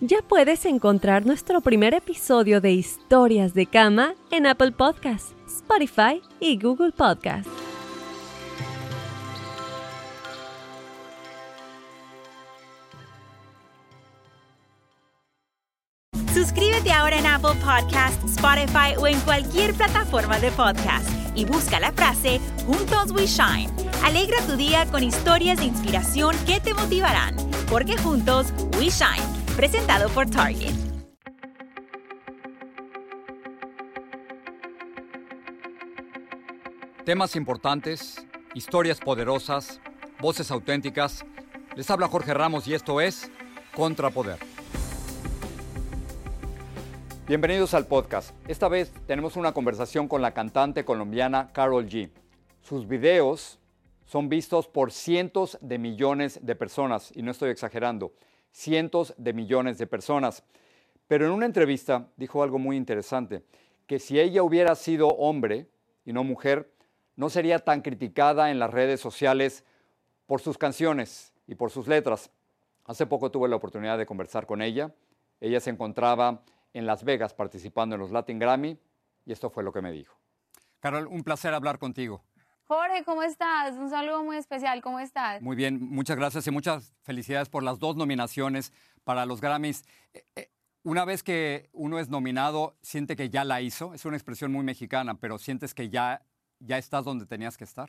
Ya puedes encontrar nuestro primer episodio de Historias de Cama en Apple Podcasts, Spotify y Google Podcasts. Suscríbete ahora en Apple Podcasts, Spotify o en cualquier plataforma de podcast y busca la frase Juntos We Shine. Alegra tu día con historias de inspiración que te motivarán, porque juntos We Shine presentado por Target. Temas importantes, historias poderosas, voces auténticas. Les habla Jorge Ramos y esto es Contrapoder. Bienvenidos al podcast. Esta vez tenemos una conversación con la cantante colombiana Carol G. Sus videos son vistos por cientos de millones de personas, y no estoy exagerando cientos de millones de personas. Pero en una entrevista dijo algo muy interesante, que si ella hubiera sido hombre y no mujer, no sería tan criticada en las redes sociales por sus canciones y por sus letras. Hace poco tuve la oportunidad de conversar con ella. Ella se encontraba en Las Vegas participando en los Latin Grammy y esto fue lo que me dijo. Carol, un placer hablar contigo. Jorge, ¿cómo estás? Un saludo muy especial, ¿cómo estás? Muy bien, muchas gracias y muchas felicidades por las dos nominaciones para los Grammys. Eh, eh, una vez que uno es nominado, siente que ya la hizo, es una expresión muy mexicana, pero sientes que ya, ya estás donde tenías que estar.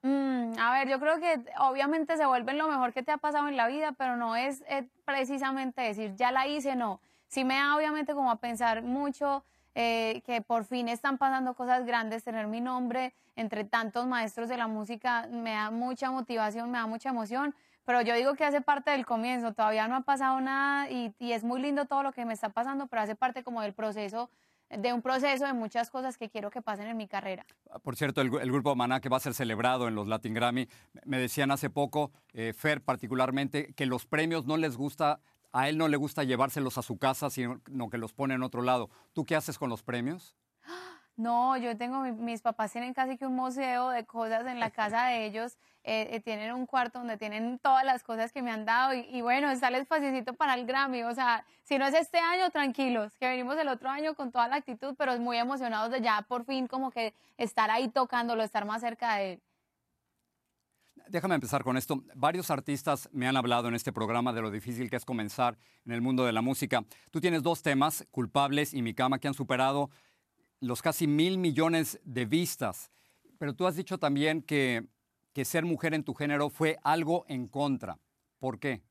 Mm, a ver, yo creo que obviamente se vuelven lo mejor que te ha pasado en la vida, pero no es eh, precisamente decir, ya la hice, no. Sí me da obviamente como a pensar mucho eh, que por fin están pasando cosas grandes, tener mi nombre entre tantos maestros de la música me da mucha motivación, me da mucha emoción, pero yo digo que hace parte del comienzo, todavía no ha pasado nada y, es muy lindo todo lo que me está pasando, pero hace parte como del proceso de un proceso de muchas cosas que quiero que pasen en mi carrera. Por cierto, el, grupo Maná que va a ser celebrado en los Latin Grammy, me decían hace poco, eh, Fer particularmente, que los premios no les gusta a él no le gusta llevárselos a su casa, sino que los pone en otro lado. ¿Tú qué haces con los premios? No, yo tengo, mis papás tienen casi que un museo de cosas en la casa de ellos. Eh, eh, tienen un cuarto donde tienen todas las cosas que me han dado y, bueno, sale espacito para el Grammy. O sea, si no es este año, tranquilos, que venimos el otro año con toda la actitud, pero muy emocionados de ya por fin como que estar ahí tocándolo, estar más cerca de él. Déjame empezar con esto. Varios artistas me han hablado en este programa de lo difícil que es comenzar en el mundo de la música. Tú tienes dos temas, Culpables y Mi Cama, que han superado los casi mil millones de vistas. Pero tú has dicho también que, que ser mujer en tu género fue algo en contra. ¿Por qué?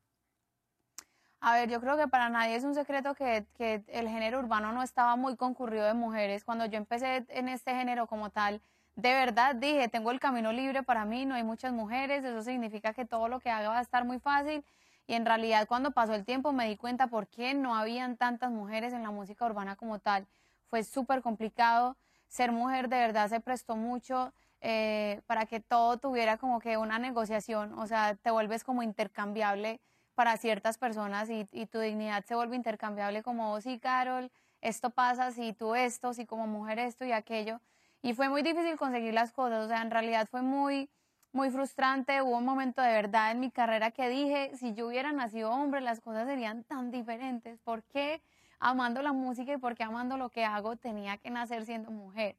A ver, yo creo que para nadie es un secreto que, que el género urbano no estaba muy concurrido de mujeres. Cuando yo empecé en este género como tal, de verdad dije, tengo el camino libre para mí, no hay muchas mujeres, eso significa que todo lo que haga va a estar muy fácil. Y en realidad cuando pasó el tiempo me di cuenta por qué no habían tantas mujeres en la música urbana como tal. Fue súper complicado. Ser mujer de verdad se prestó mucho eh, para que todo tuviera como que una negociación. O sea, te vuelves como intercambiable para ciertas personas y, tu dignidad se vuelve intercambiable como, oh, sí, Carol, esto pasa, si tú esto, si como mujer esto y aquello. Y fue muy difícil conseguir las cosas, o sea, en realidad fue muy, muy frustrante. Hubo un momento de verdad en mi carrera que dije, si yo hubiera nacido hombre, las cosas serían tan diferentes. ¿Por qué amando la música y por qué amando lo que hago tenía que nacer siendo mujer?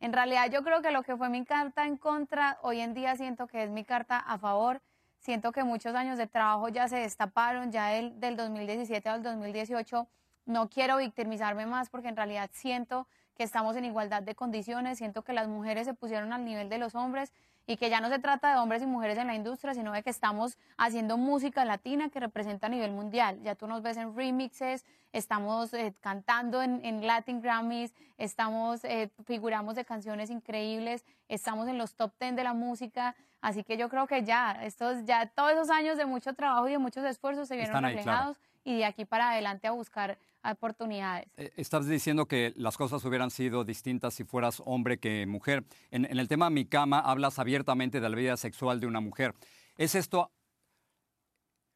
En realidad yo creo que lo que fue mi carta en contra, hoy en día siento que es mi carta a favor. Siento que muchos años de trabajo ya se destaparon, ya del, del 2017 al 2018. No quiero victimizarme más porque en realidad siento que estamos en igualdad de condiciones, siento que las mujeres se pusieron al nivel de los hombres y que ya no se trata de hombres y mujeres en la industria, sino de que estamos haciendo música latina que representa a nivel mundial. Ya tú nos ves en remixes, estamos eh, cantando en, Latin Grammys, estamos, eh, figuramos de canciones increíbles, estamos en los top 10 de la música, así que yo creo que ya, estos, ya todos esos años de mucho trabajo y de muchos esfuerzos se vieron reflejados y de aquí para adelante a buscar oportunidades. Eh, estás diciendo que las cosas hubieran sido distintas si fueras hombre que mujer. En, en el tema Mi Cama hablas abiertamente de la vida sexual de una mujer. ¿Es esto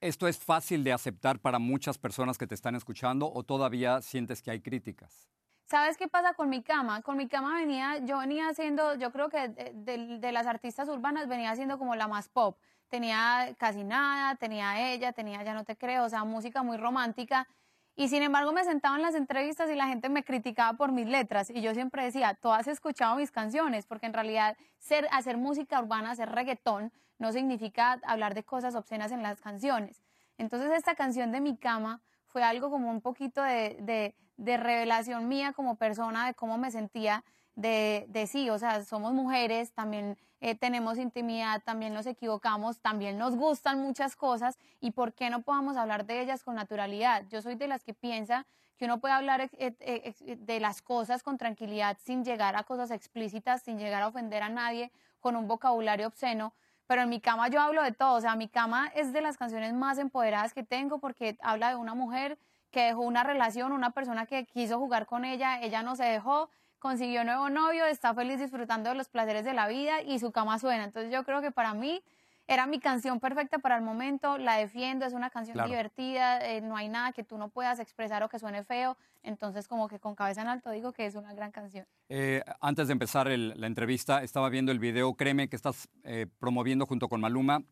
¿Esto es fácil de aceptar para muchas personas que te están escuchando o todavía sientes que hay críticas? ¿Sabes qué pasa con mi cama? Con mi cama venía, yo venía haciendo, yo creo que de, las artistas urbanas venía haciendo como la más pop. Tenía casi nada, tenía ella, tenía Ya no te creo, o sea, música muy romántica. Y sin embargo me sentaba en las entrevistas y la gente me criticaba por mis letras. Y yo siempre decía, tú has escuchado mis canciones, porque en realidad ser, hacer música urbana, hacer reggaetón, no significa hablar de cosas obscenas en las canciones. Entonces esta canción de mi cama fue algo como un poquito de, revelación mía como persona, de cómo me sentía, de, de sí, o sea, somos mujeres, también eh, tenemos intimidad, también nos equivocamos, también nos gustan muchas cosas y por qué no podamos hablar de ellas con naturalidad. Yo soy de las que piensa que uno puede hablar eh, de las cosas con tranquilidad sin llegar a cosas explícitas, sin llegar a ofender a nadie con un vocabulario obsceno, pero en mi cama yo hablo de todo, o sea, mi cama es de las canciones más empoderadas que tengo porque habla de una mujer que dejó una relación, una persona que quiso jugar con ella, ella no se dejó, consiguió nuevo novio, está feliz disfrutando de los placeres de la vida y su cama suena. Entonces yo creo que para mí era mi canción perfecta para el momento, la defiendo, es una canción divertida, eh, no hay nada que tú no puedas expresar o que suene feo, entonces como que con cabeza en alto digo que es una gran canción. Eh, antes de empezar la entrevista, estaba viendo el video, créeme que estás eh, promoviendo junto con Maluma,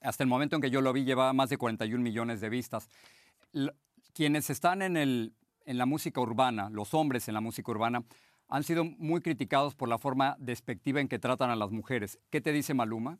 hasta el momento en que yo lo vi llevaba más de 41 millones de vistas. quienes están en, el, en la música urbana, los hombres en la música urbana, han sido muy criticados por la forma despectiva en que tratan a las mujeres. ¿Qué te dice Maluma?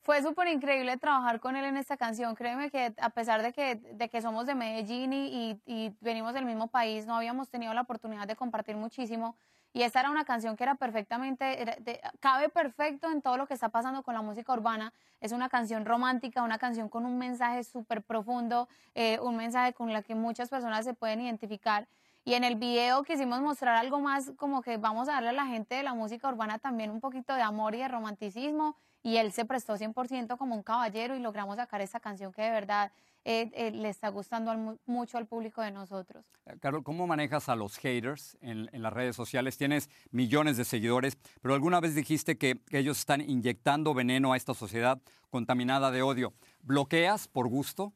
Fue súper increíble trabajar con él en esta canción. Créeme que a pesar de que, de que somos de Medellín y, y, venimos del mismo país, no habíamos tenido la oportunidad de compartir muchísimo. Y esta era una canción que era perfectamente, cabe perfecto en todo lo que está pasando con la música urbana. Es una canción romántica, una canción con un mensaje súper profundo, eh, un mensaje con la que muchas personas se pueden identificar. Y en el video quisimos mostrar algo más como que vamos a darle a la gente de la música urbana también un poquito de amor y de romanticismo y él se prestó 100% como un caballero y logramos sacar esta canción que de verdad eh, eh, le está gustando mucho al público de nosotros. Eh, Carol, ¿cómo manejas a los haters en, las redes sociales? Tienes millones de seguidores, pero alguna vez dijiste que, ellos están inyectando veneno a esta sociedad contaminada de odio. ¿Bloqueas por gusto?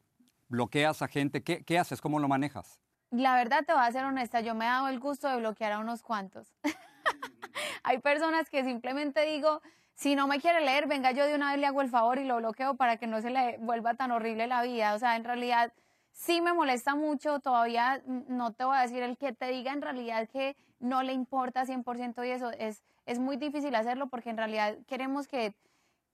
¿Bloqueas a gente? ¿Qué, qué haces? ¿Cómo lo manejas? La verdad, te voy a ser honesta, yo me he dado el gusto de bloquear a unos cuantos. Hay personas que simplemente digo, si no me quiere leer, venga, yo de una vez le hago el favor y lo bloqueo para que no se le vuelva tan horrible la vida. O sea, en realidad sí me molesta mucho, todavía no te voy a decir el que te diga en realidad que no le importa 100% y eso es, es muy difícil hacerlo porque en realidad queremos que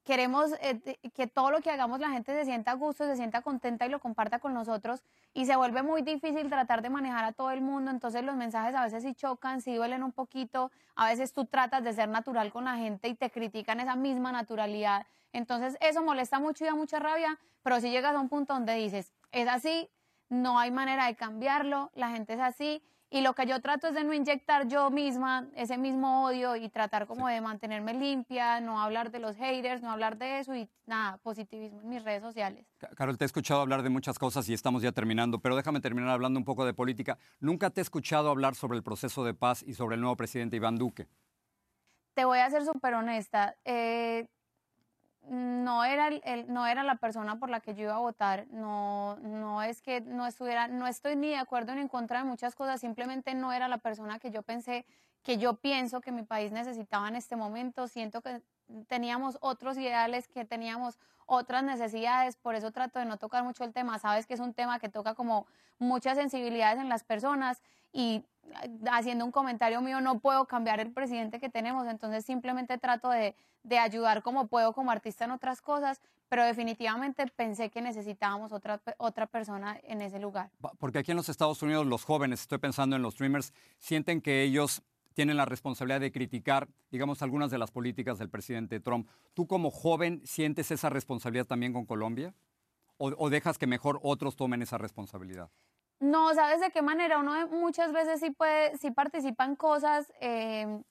queremos eh, que todo lo que hagamos la gente se sienta a gusto, se sienta contenta y lo comparta con nosotros y se vuelve muy difícil tratar de manejar a todo el mundo, entonces los mensajes a veces sí chocan, sí duelen un poquito, a veces tú tratas de ser natural con la gente y te critican esa misma naturalidad, entonces eso molesta mucho y da mucha rabia, pero si llegas a un punto donde dices, es así, no hay manera de cambiarlo, la gente es así y lo que yo trato es de no inyectar yo misma ese mismo odio y tratar como de mantenerme limpia, no hablar de los haters, no hablar de eso y nada, positivismo en mis redes sociales. Carol, te he escuchado hablar de muchas cosas y estamos ya terminando, pero déjame terminar hablando un poco de política. Nunca te he escuchado hablar sobre el proceso de paz y sobre el nuevo presidente Iván Duque. Te voy a ser súper honesta. Eh, no era, el, no era la persona por la que yo iba a votar, no, no es que no estuviera, no estoy ni de acuerdo ni en contra de muchas cosas, simplemente no era la persona que yo pensé, que yo pienso que mi país necesitaba en este momento, siento que teníamos otros ideales, que teníamos otras necesidades, por eso trato de no tocar mucho el tema, sabes que es un tema que toca como muchas sensibilidades en las personas y haciendo un comentario mío, no puedo cambiar el presidente que tenemos, entonces simplemente trato de, ayudar como puedo como artista en otras cosas, pero definitivamente pensé que necesitábamos otra, otra persona en ese lugar. Porque aquí en los Estados Unidos los jóvenes, estoy pensando en los streamers, sienten que ellos tienen la responsabilidad de criticar, digamos, algunas de las políticas del presidente Trump. ¿Tú como joven sientes esa responsabilidad también con Colombia? ¿O, dejas que mejor otros tomen esa responsabilidad? No, ¿sabes de qué manera? Uno muchas veces sí puede, sí participa en cosas, em,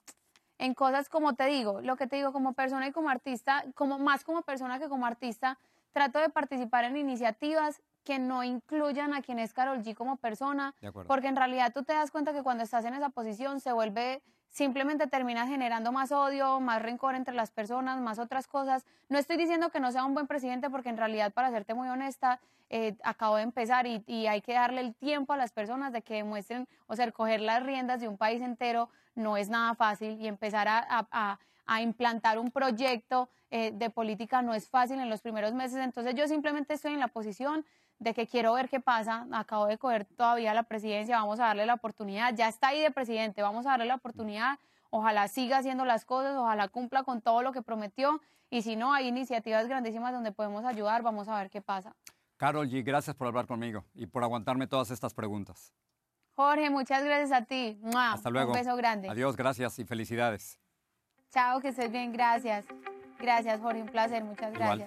en cosas como te digo, lo que te digo como persona y como artista, como más como persona que como artista, trato de participar en iniciativas que no incluyan a quien es Carol G como persona, porque en realidad tú te das cuenta que cuando estás en esa posición se vuelve, simplemente terminas generando más odio, más rencor entre las personas, más otras cosas. No estoy diciendo que no sea un buen presidente, porque en realidad, para serte muy honesta, eh, acabo de empezar y, y hay que darle el tiempo a las personas de que demuestren, o sea, coger las riendas de un país entero no es nada fácil y empezar a, a- a- a implantar un proyecto eh, de política no es fácil en los primeros meses. Entonces yo simplemente estoy en la posición de que quiero ver qué pasa. Acabo de coger todavía la presidencia, vamos a darle la oportunidad. Ya está ahí de presidente, vamos a darle la oportunidad. Ojalá siga haciendo las cosas, ojalá cumpla con todo lo que prometió. Y si no, hay iniciativas grandísimas donde podemos ayudar, vamos a ver qué pasa. Carol G, gracias por hablar conmigo y por aguantarme todas estas preguntas. Jorge, muchas gracias a ti. ¡Mua! Hasta luego. Un beso grande. Adiós, gracias y felicidades. Chao, que estés bien, gracias. Gracias, Jorge, un placer, muchas Igual.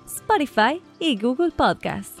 Spotify y Google Podcasts.